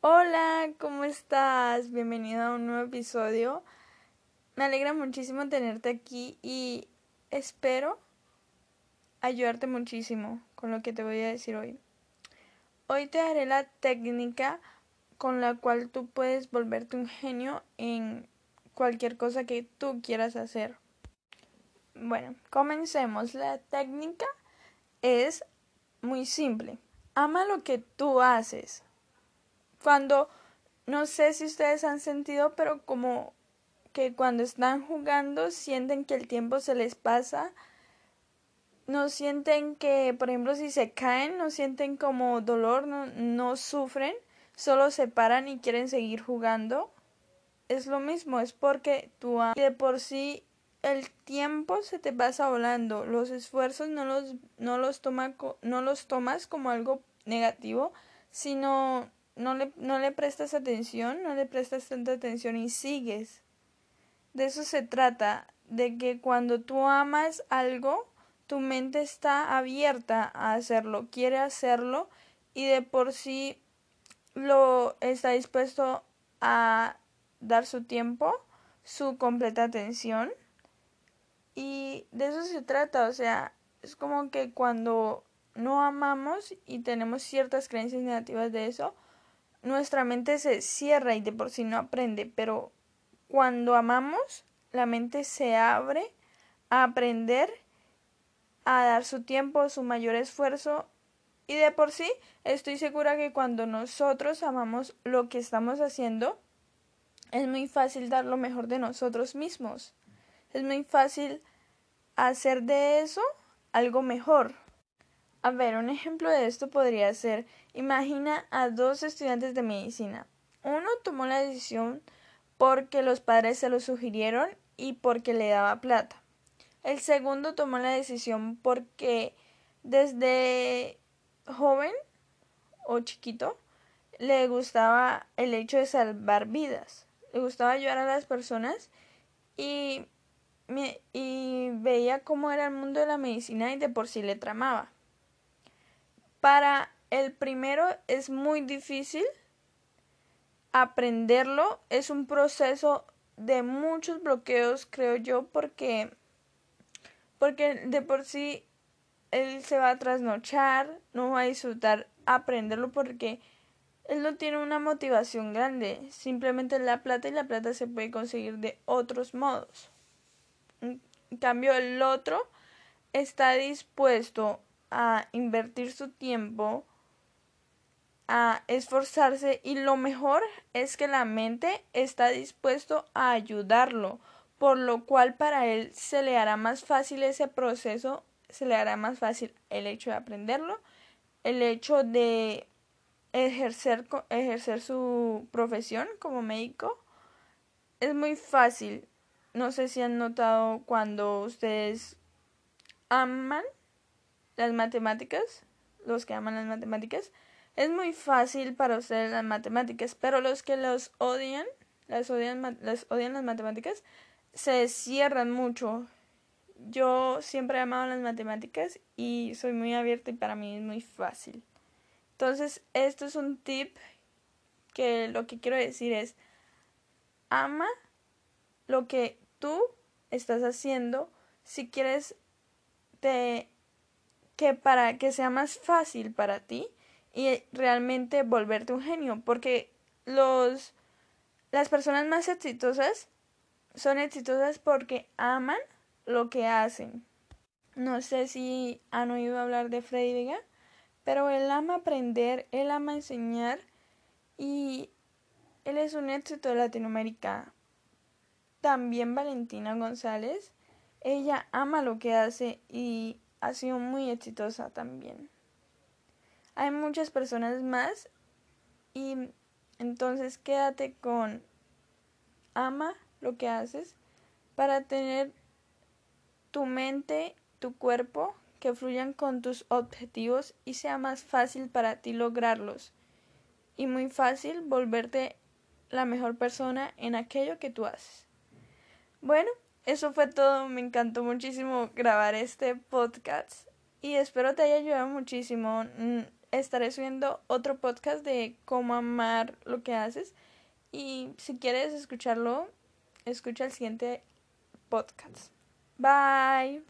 Hola, ¿cómo estás? Bienvenido a un nuevo episodio. Me alegra muchísimo tenerte aquí y espero ayudarte muchísimo con lo que te voy a decir hoy. Hoy te daré la técnica con la cual tú puedes volverte un genio en cualquier cosa que tú quieras hacer. Bueno, comencemos. La técnica es muy simple. Ama lo que tú haces. Cuando, no sé si ustedes han sentido, pero como que cuando están jugando sienten que el tiempo se les pasa. No sienten que, por ejemplo, si se caen, no sienten como dolor, no, no sufren, solo se paran y quieren seguir jugando. Es lo mismo, es porque tú de por sí el tiempo se te pasa volando, los esfuerzos no los, no los, toma, no los tomas como algo negativo, sino no le, no le prestas atención, no le prestas tanta atención y sigues. De eso se trata, de que cuando tú amas algo, tu mente está abierta a hacerlo, quiere hacerlo y de por sí lo está dispuesto a dar su tiempo, su completa atención y de eso se trata, o sea, es como que cuando no amamos y tenemos ciertas creencias negativas de eso, nuestra mente se cierra y de por sí no aprende, pero cuando amamos, la mente se abre a aprender, a dar su tiempo, su mayor esfuerzo y de por sí estoy segura que cuando nosotros amamos lo que estamos haciendo, es muy fácil dar lo mejor de nosotros mismos. Es muy fácil hacer de eso algo mejor. A ver, un ejemplo de esto podría ser, imagina a dos estudiantes de medicina. Uno tomó la decisión porque los padres se lo sugirieron y porque le daba plata. El segundo tomó la decisión porque desde joven o chiquito le gustaba el hecho de salvar vidas. Le gustaba ayudar a las personas y y veía cómo era el mundo de la medicina y de por sí le tramaba. Para el primero es muy difícil aprenderlo, es un proceso de muchos bloqueos, creo yo, porque porque de por sí él se va a trasnochar, no va a disfrutar aprenderlo porque él no tiene una motivación grande, simplemente la plata y la plata se puede conseguir de otros modos. En cambio, el otro está dispuesto a invertir su tiempo, a esforzarse y lo mejor es que la mente está dispuesto a ayudarlo, por lo cual para él se le hará más fácil ese proceso, se le hará más fácil el hecho de aprenderlo, el hecho de ejercer, ejercer su profesión como médico. Es muy fácil no sé si han notado cuando ustedes aman las matemáticas, los que aman las matemáticas, es muy fácil para ustedes las matemáticas, pero los que los odian, las odian, las odian las matemáticas, se cierran mucho. Yo siempre he amado las matemáticas y soy muy abierta y para mí es muy fácil. Entonces, esto es un tip que lo que quiero decir es ama lo que tú estás haciendo si quieres que para que sea más fácil para ti y realmente volverte un genio porque los las personas más exitosas son exitosas porque aman lo que hacen. No sé si han oído hablar de Freddy pero él ama aprender, él ama enseñar y él es un éxito de Latinoamérica. También Valentina González, ella ama lo que hace y ha sido muy exitosa también. Hay muchas personas más y entonces quédate con ama lo que haces para tener tu mente, tu cuerpo que fluyan con tus objetivos y sea más fácil para ti lograrlos y muy fácil volverte la mejor persona en aquello que tú haces. Bueno, eso fue todo. Me encantó muchísimo grabar este podcast y espero te haya ayudado muchísimo. Mm, estaré subiendo otro podcast de cómo amar lo que haces. Y si quieres escucharlo, escucha el siguiente podcast. Bye.